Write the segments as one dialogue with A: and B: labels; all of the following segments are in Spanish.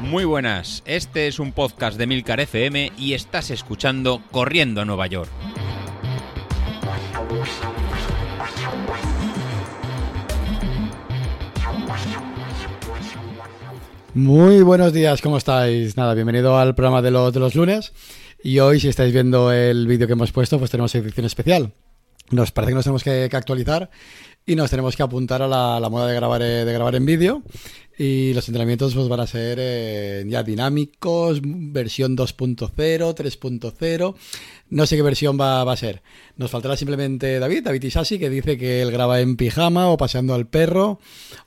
A: Muy buenas, este es un podcast de Milcar FM y estás escuchando Corriendo a Nueva York.
B: Muy buenos días, ¿cómo estáis? Nada, bienvenido al programa de los, de los lunes. Y hoy, si estáis viendo el vídeo que hemos puesto, pues tenemos edición especial. Nos parece que nos tenemos que, que actualizar y nos tenemos que apuntar a la, moda de grabar, eh, de grabar en vídeo. Y los entrenamientos pues, van a ser eh, ya dinámicos, versión 2.0, 3.0. No sé qué versión va, a ser. Nos faltará simplemente David, David Isasi, que dice que él graba en pijama o paseando al perro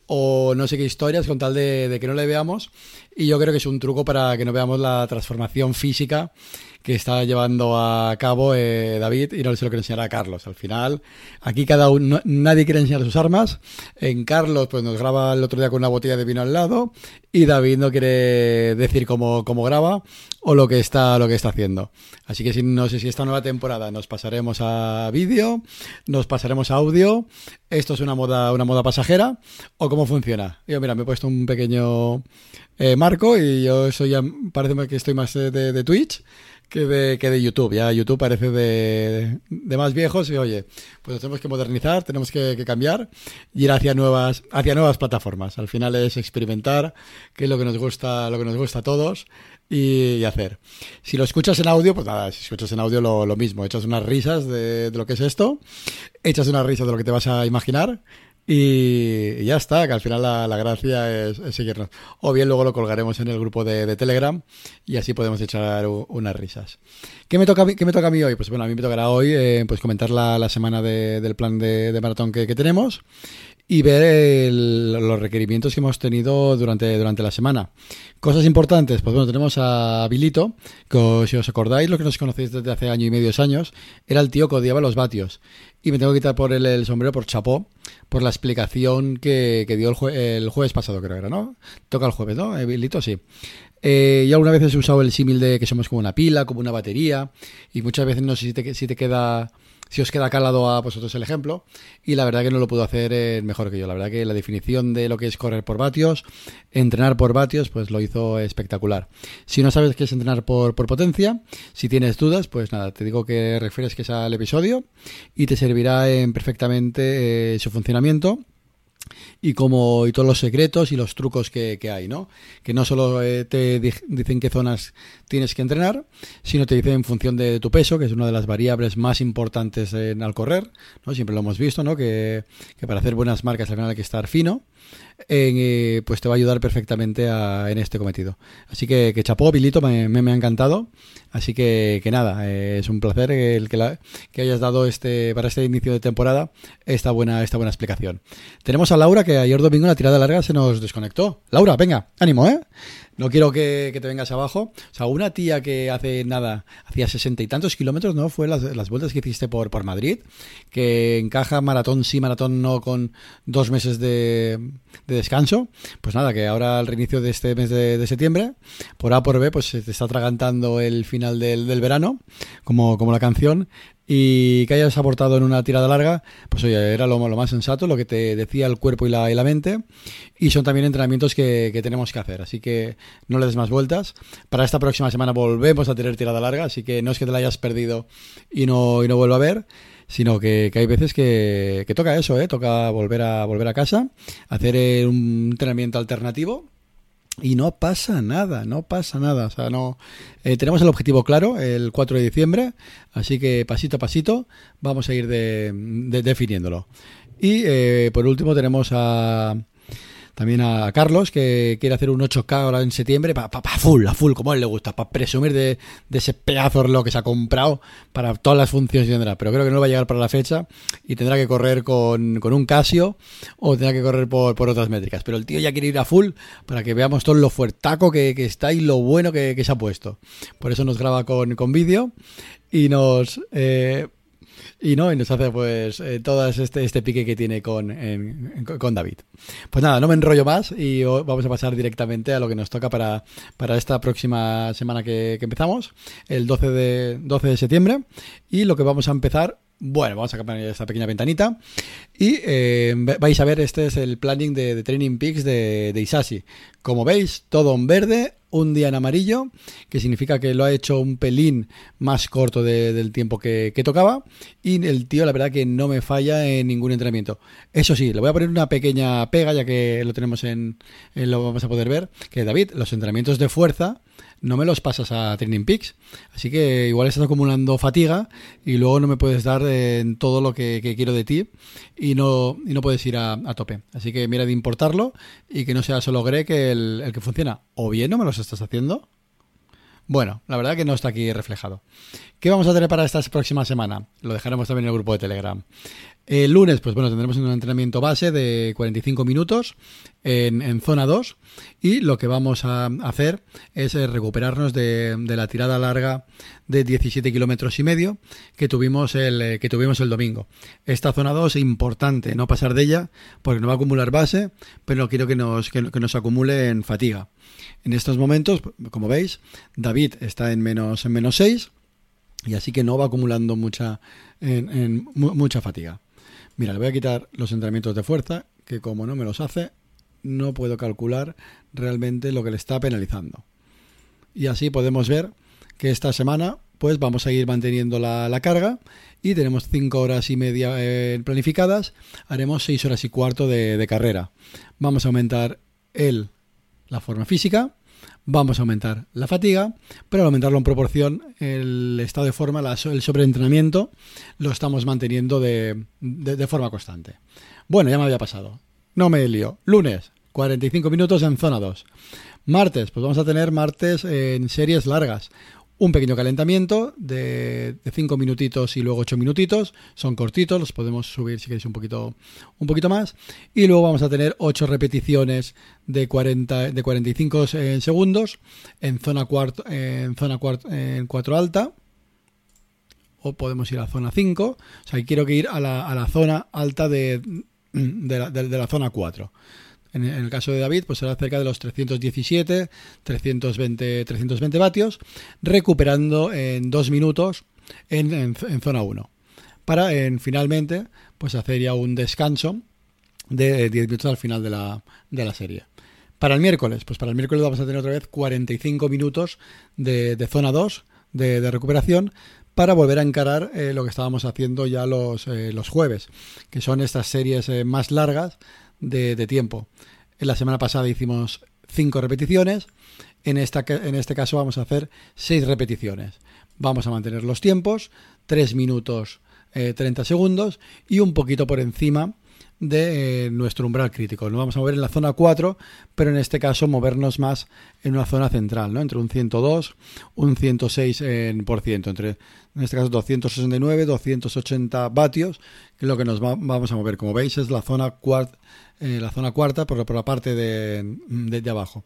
B: o no sé qué historias con tal de que no le veamos. Y yo creo que es un truco para que no veamos la transformación física que está llevando a cabo eh, David y no se lo quiere enseñar a Carlos. Al final, aquí cada uno, nadie quiere enseñar sus armas. En Carlos, pues nos graba el otro día con una botella de vino al lado y David no quiere decir cómo, cómo graba o lo que está lo que está haciendo. Así que no sé si esta nueva temporada nos pasaremos a vídeo, nos pasaremos a audio. Esto es una moda una moda pasajera o cómo funciona. Yo mira, me he puesto un pequeño eh, marco y yo soy parece que estoy más de, de, de Twitch que de, que de YouTube. Ya YouTube parece de, de, más viejos y oye, pues tenemos que modernizar, tenemos que, que, cambiar y ir hacia nuevas, hacia nuevas plataformas. Al final es experimentar, que es lo que nos gusta, lo que nos gusta a todos y, y hacer. Si lo escuchas en audio, pues nada, si escuchas en audio lo, lo mismo, echas unas risas de, de lo que es esto, echas unas risas de lo que te vas a imaginar y, ya está, que al final la, gracia es, seguirnos. O bien luego lo colgaremos en el grupo de, Telegram y así podemos echar unas risas. ¿Qué me, toca, ¿Qué me toca a mí hoy? Pues bueno, a mí me tocará hoy eh, pues comentar la, la semana de, del plan de, de maratón que, que, tenemos y ver los requerimientos que hemos tenido durante, durante la semana. Cosas importantes, pues bueno, tenemos a Bilito, que si os acordáis, lo que nos conocéis desde hace año y medio años, era el tío que odiaba los vatios. Y me tengo que quitar por el, sombrero por chapó, por la explicación que, que dio el, jue, el, jueves pasado, creo que era, ¿no? Toca el jueves, ¿no? Bilito, sí. Eh, ya alguna vez he usado el símil de que somos como una pila, como una batería, y muchas veces no sé si te, si te queda si os queda calado a vosotros el ejemplo. Y la verdad que no lo puedo hacer eh, mejor que yo. La verdad que la definición de lo que es correr por vatios, entrenar por vatios, pues lo hizo espectacular. Si no sabes qué es entrenar por, potencia, si tienes dudas, pues nada, te digo que refieres que es al episodio y te servirá en perfectamente eh, su funcionamiento y como y todos los secretos y los trucos que, que hay, ¿no? Que no solo eh, te di dicen qué zonas tienes que entrenar, sino te dicen en función de tu peso, que es una de las variables más importantes en, al correr, ¿no? Siempre lo hemos visto, ¿no? Que, que para hacer buenas marcas al final hay que estar fino eh, pues te va a ayudar perfectamente a, en este cometido. Así que, que chapó, Pilito, me, me, me, ha encantado. Así que, que nada, eh, es un placer el que, la, que, hayas dado este para este inicio de temporada esta buena, esta buena explicación. Tenemos a Laura, que ayer domingo en la tirada larga se nos desconectó. Laura, venga, ánimo, ¿eh? No quiero que, que, te vengas abajo. O sea, una tía que hace nada, hacía sesenta y tantos kilómetros, ¿no? Fue las, las vueltas que hiciste por, por Madrid, que encaja maratón sí, maratón no, con dos meses de, de descanso. Pues nada, que ahora al reinicio de este mes de, de, septiembre, por A por B, pues se te está atragantando el final del, del verano, como, como la canción, y que hayas aportado en una tirada larga, pues oye, era lo, lo, más sensato, lo que te decía el cuerpo y la, y la mente, y son también entrenamientos que, que, tenemos que hacer, así que no le des más vueltas. Para esta próxima semana volvemos a tener tirada larga, así que no es que te la hayas perdido y no, y no vuelva a ver, sino que, que hay veces que, que, toca eso, ¿eh? toca volver a, volver a casa, hacer eh, un entrenamiento alternativo y no pasa nada, no pasa nada. O sea, no eh, tenemos el objetivo claro, el 4 de diciembre, así que pasito a pasito vamos a ir de, de, definiéndolo. Y eh, por último tenemos a, también a Carlos, que quiere hacer un 8K ahora en septiembre, para pa, pa full, a full, como a él le gusta, para presumir de, de, ese pedazo reloj que se ha comprado para todas las funciones que tendrá. Pero creo que no va a llegar para la fecha y tendrá que correr con, con un Casio o tendrá que correr por, por, otras métricas. Pero el tío ya quiere ir a full para que veamos todo lo fuertaco que, que está y lo bueno que, que, se ha puesto. Por eso nos graba con, con vídeo y nos... Eh, y no y nos hace pues eh, todo este, este pique que tiene con, con David. Pues nada, no me enrollo más y vamos a pasar directamente a lo que nos toca para, para esta próxima semana que, que empezamos, el 12 de, 12 de septiembre, y lo que vamos a empezar Bueno, vamos a cambiar esta pequeña ventanita y eh, vais a ver, este es el planning de, Training Peaks de, de, Isashi. Como veis, todo en verde, un día en amarillo, que significa que lo ha hecho un pelín más corto del tiempo que, tocaba y el tío la verdad que no me falla en ningún entrenamiento. Eso sí, le voy a poner una pequeña pega ya que lo tenemos en, en lo vamos a poder ver, que David, los entrenamientos de fuerza no me los pasas a Training Peaks. Así que igual estás acumulando fatiga y luego no me puedes dar en todo lo que, quiero de ti y no, no puedes ir a, tope. Así que mira de importarlo y que no sea solo Greg el, el que funciona. O bien no me los estás haciendo. Bueno, la verdad que no está aquí reflejado. ¿Qué vamos a tener para esta próxima semana? Lo dejaremos también en el grupo de Telegram. El lunes, pues bueno, tendremos un entrenamiento base de 45 minutos en, zona 2 y lo que vamos a hacer es eh, recuperarnos de, la tirada larga de 17 kilómetros y medio que tuvimos, el, eh, que tuvimos el domingo. Esta zona 2 es importante no pasar de ella porque no va a acumular base, pero no quiero que nos, que, nos acumule en fatiga. En estos momentos, como veis, David está en menos, en menos 6 y así que no va acumulando mucha, mucha fatiga. Mira, le voy a quitar los entrenamientos de fuerza, que como no me los hace, no puedo calcular realmente lo que le está penalizando. Y así podemos ver que esta semana pues vamos a ir manteniendo la, carga y tenemos 5 horas y media eh, planificadas, haremos 6 horas y cuarto de, de, carrera. Vamos a aumentar el, la forma física, vamos a aumentar la fatiga, pero al aumentarlo en proporción, el estado de forma, el sobreentrenamiento, lo estamos manteniendo de, forma constante. Bueno, ya me había pasado. No me lío. Lunes, 45 minutos en zona 2. Martes, pues vamos a tener martes en series largas un pequeño calentamiento de 5 minutitos y luego 8 minutitos. Son cortitos, los podemos subir si queréis un poquito, un poquito más. Y luego vamos a tener 8 repeticiones de, 40, de 45 eh, segundos en zona, en zona en 4 alta. O podemos ir a zona 5. O sea, quiero que ir a la, a la zona alta de, de, la, de la zona 4. En el caso de David, pues será cerca de los 317, 320, 320 vatios, recuperando en dos minutos en, zona 1. Para en, finalmente pues hacer ya un descanso de 10 minutos al final de la, de la serie. Para el miércoles, pues para el miércoles vamos a tener otra vez 45 minutos de, zona 2 de, recuperación para volver a encarar eh, lo que estábamos haciendo ya los, eh, los jueves, que son estas series eh, más largas de, tiempo. En la semana pasada hicimos 5 repeticiones, en, esta, en este caso vamos a hacer 6 repeticiones. Vamos a mantener los tiempos, 3 minutos 30 eh, segundos y un poquito por encima de eh, nuestro umbral crítico. Nos vamos a mover en la zona 4, pero en este caso movernos más en una zona central, ¿no? entre un 102, un 106 en por ciento, entre en este caso 269, 280 vatios, lo que nos vamos a mover. Como veis es la zona cuarta eh, la zona cuarta por, por la parte de, de, abajo.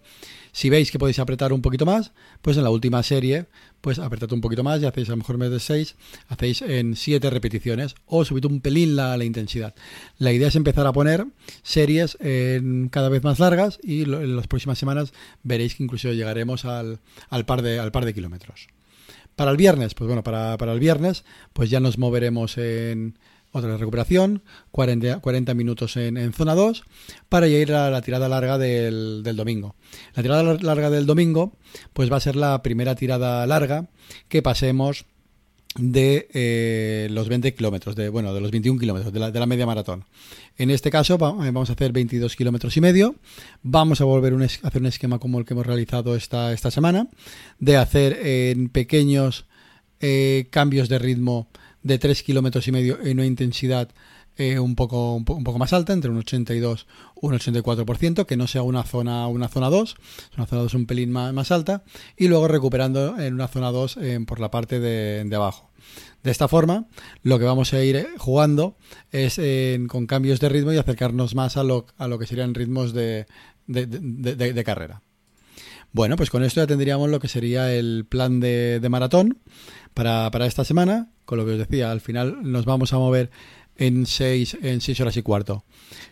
B: Si veis que podéis apretar un poquito más, pues en la última serie, pues apretad un poquito más y hacéis a lo mejor en vez de 6, hacéis en 7 repeticiones o subid un pelín la, la, intensidad. La idea es empezar a poner series en cada vez más largas y en las próximas semanas veréis que incluso llegaremos al, al, par, de, al par de kilómetros. Para el viernes, pues bueno, para, para el viernes, pues ya nos moveremos en otra recuperación, 40, 40 minutos en, zona 2, para ir a la tirada larga del, domingo. La tirada larga del domingo, pues va a ser la primera tirada larga que pasemos de eh, los 20 kilómetros, de, bueno, de los 21 kilómetros, de la, media maratón. En este caso eh, vamos a hacer 22 kilómetros y medio. Vamos a volver a hacer un esquema como el que hemos realizado esta, esta semana, de hacer en pequeños eh, cambios de ritmo de 3 kilómetros y medio en una intensidad eh, un, poco, un, poco más alta, entre un 82 y un 84%, que no sea una zona, una zona 2, una zona 2 un pelín más, más alta, y luego recuperando en una zona 2 eh, por la parte de, de, abajo. De esta forma, lo que vamos a ir eh, jugando es con cambios de ritmo y acercarnos más a lo, a lo que serían ritmos de, de, de carrera. Bueno, pues con esto ya tendríamos lo que sería el plan de, maratón para, esta semana. Con lo que os decía, al final nos vamos a mover en 6 en seis horas y cuarto.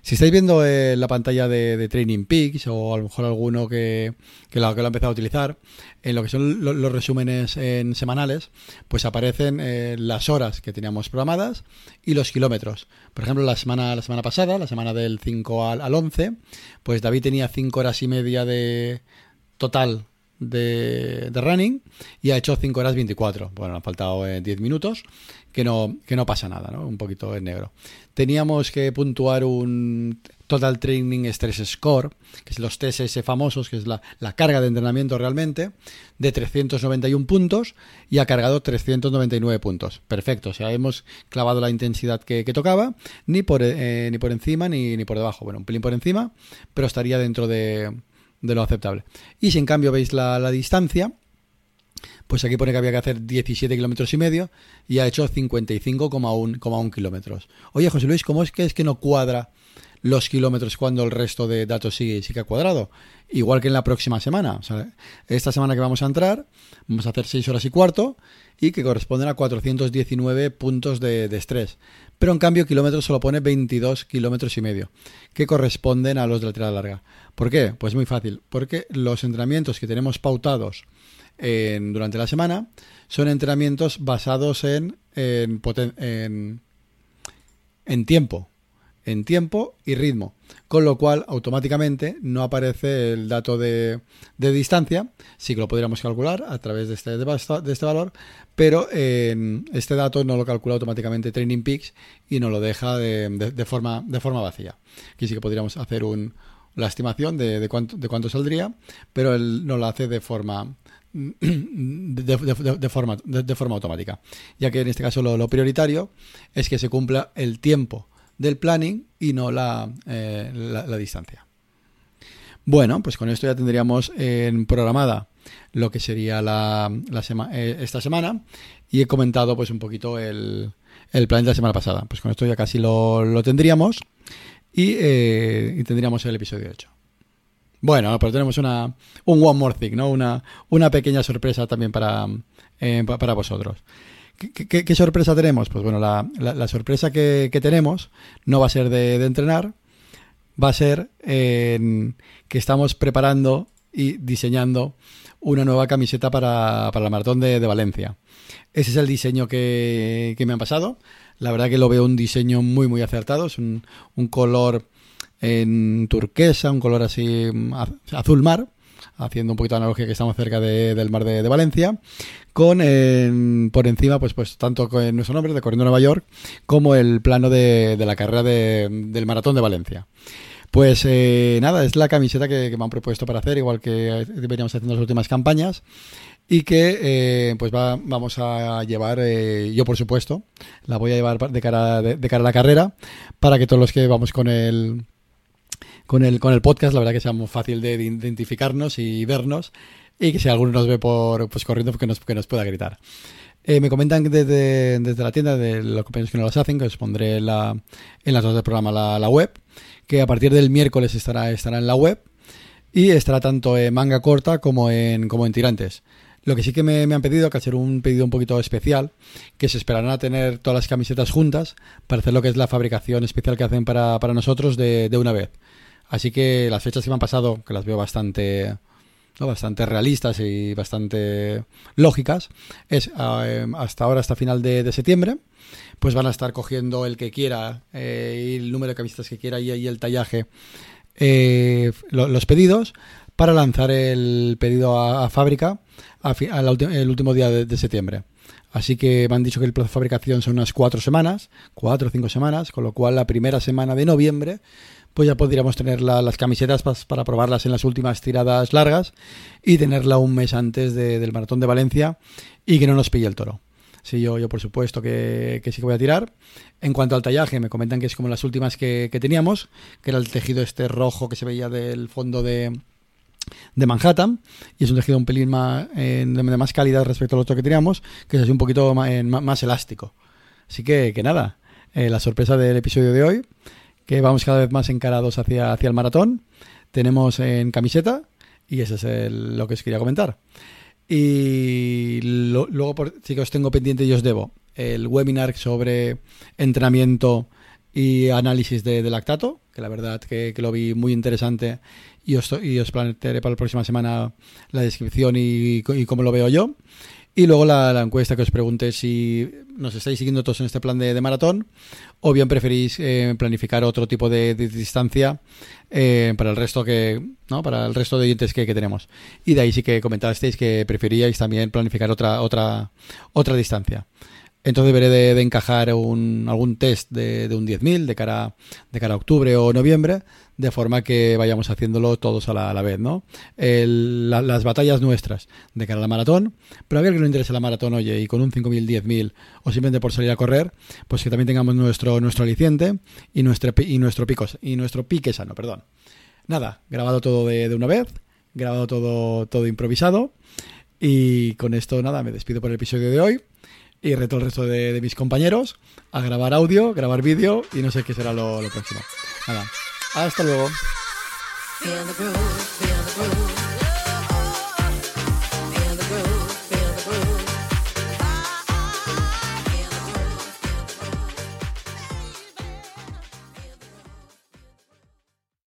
B: Si estáis viendo eh, la pantalla de, Training Peaks o a lo mejor alguno que, que, lo, que lo ha empezado a utilizar, en lo que son los resúmenes en semanales, pues aparecen eh, las horas que teníamos programadas y los kilómetros. Por ejemplo, la semana, la semana pasada, la semana del 5 al, al 11, pues David tenía 5 horas y media de total de, running y ha hecho 5 horas 24. Bueno, han faltado 10 eh, minutos, que no, que no pasa nada, ¿no? Un poquito en negro. Teníamos que puntuar un Total Training Stress Score, que es los TSS famosos, que es la, carga de entrenamiento realmente, de 391 puntos y ha cargado 399 puntos. Perfecto, o sea, hemos clavado la intensidad que, tocaba, ni por, eh, ni por encima ni, ni por debajo. Bueno, un pelín por encima, pero estaría dentro de, de lo aceptable. Y si en cambio veis la, distancia, pues aquí pone que había que hacer 17 kilómetros y medio y ha hecho 55,1 kilómetros. Oye, José Luis, ¿cómo es que es que no cuadra los kilómetros cuando el resto de datos sigue, sigue cuadrado? Igual que en la próxima semana. esta semana que vamos a entrar, vamos a hacer 6 horas y cuarto y que corresponden a 419 puntos de, de estrés. Pero en cambio, kilómetros solo pone 22 kilómetros y medio, que corresponden a los de la tirada larga. ¿Por qué? Pues muy fácil, porque los entrenamientos que tenemos pautados durante la semana son entrenamientos basados en, en, en, tiempo, en tiempo y ritmo, con lo cual automáticamente no aparece el dato de, de distancia, sí que lo podríamos calcular a través de este, de este valor, pero este dato no lo calcula automáticamente Training Peaks y no lo deja de, forma, de forma vacía. Aquí sí que podríamos hacer un, la estimación de, de, cuánto, de cuánto saldría, pero él no lo hace de forma de, forma, de, forma automática, ya que en este caso lo, prioritario es que se cumpla el tiempo del planning y no la, eh, la, distancia. Bueno, pues con esto ya tendríamos en programada lo que sería la, la eh, esta semana y he comentado pues un poquito el, el plan de la semana pasada. Pues con esto ya casi lo, lo tendríamos. Eh, y, tendríamos el episodio hecho. Bueno, pero tenemos una, un One More Thing, ¿no? Una, una pequeña sorpresa también para, para vosotros. ¿Qué, sorpresa tenemos? Pues bueno, la, la, sorpresa que, tenemos no va a ser de, entrenar, va a ser que estamos preparando y diseñando una nueva camiseta para, para la maratón de, de, Valencia. Ese es el diseño que, que me han pasado. La verdad que lo veo un diseño muy, muy acertado. Es un, color en turquesa, un color así mm, azul mar, haciendo un poquito de analogía que estamos cerca del mar de, Valencia, con por encima, pues, pues tanto con nuestro nombre de Corriendo Nueva York, como el plano de, la carrera del maratón de Valencia. Pues eh, nada, es la camiseta que, que, me han propuesto para hacer, igual que veníamos haciendo las últimas campañas y que eh, pues va, vamos a llevar, eh, yo por supuesto, la voy a llevar de cara, de, cara a la carrera para que todos los que vamos con el, con el, con el podcast, la verdad que sea muy fácil de identificarnos y vernos y que si alguno nos ve por pues corriendo, que nos, que nos pueda gritar. Eh, me comentan desde, desde la tienda de los compañeros que no las hacen, que os pondré la, en las dos del programa la, la, web, que a partir del miércoles estará, estará en la web y estará tanto en manga corta como en, como en tirantes. Lo que sí que me, han pedido, que hacer un pedido un poquito especial, que se esperarán a tener todas las camisetas juntas para hacer lo que es la fabricación especial que hacen para, nosotros de, una vez. Así que las fechas que me han pasado, que las veo bastante, bastante realistas y bastante lógicas, es eh, hasta ahora, hasta final de, septiembre, pues van a estar cogiendo el que quiera, eh, el número de camisetas que quiera y, el tallaje, eh, los pedidos, para lanzar el pedido a fábrica el último día de, septiembre. Así que me han dicho que el plazo de fabricación son unas cuatro semanas, cuatro o cinco semanas, con lo cual la primera semana de noviembre pues ya podríamos tener las camisetas para probarlas en las últimas tiradas largas y tenerla un mes antes del maratón de Valencia y que no nos pille el toro. Sí, yo, yo por supuesto que, sí que voy a tirar. En cuanto al tallaje, me comentan que es como las últimas que, que teníamos, que era el tejido este rojo que se veía del fondo de, de Manhattan y es un tejido un pelín más, de, más calidad respecto al otro que teníamos, que es así un poquito más, elástico. Así que, que nada, eh, la sorpresa del episodio de hoy, que vamos cada vez más encarados hacia, hacia el maratón. Tenemos en camiseta y eso es lo que os quería comentar. Y luego sí que os tengo pendiente y os debo el webinar sobre entrenamiento y análisis de, lactato, que la verdad que, lo vi muy interesante y os, y os plantearé para la próxima semana la descripción y cómo lo veo yo. Y luego la, encuesta que os pregunte si nos estáis siguiendo todos en este plan de, maratón o bien preferís eh, planificar otro tipo de, distancia eh, para el resto que no para el resto de dientes que, que, tenemos. Y de ahí sí que comentasteis que preferíais también planificar otra otra otra distancia. Entonces deberé de, encajar un, algún test de, de un 10.000 de cara, de cara a octubre o noviembre, de forma que vayamos haciéndolo todos a la, vez, ¿no? las batallas nuestras de cara a la maratón, pero a ver que no interese la maratón, oye, y con un 5.000, 10.000 o simplemente por salir a correr, pues que también tengamos nuestro, nuestro aliciente y nuestro, y nuestro pico, y nuestro pique sano, perdón. Nada, grabado todo de, de una vez, grabado todo, todo improvisado. Y con esto, nada, me despido por el episodio de hoy y reto al resto de, mis compañeros a grabar audio, grabar vídeo y no sé qué será lo, lo próximo. Nada, hasta luego.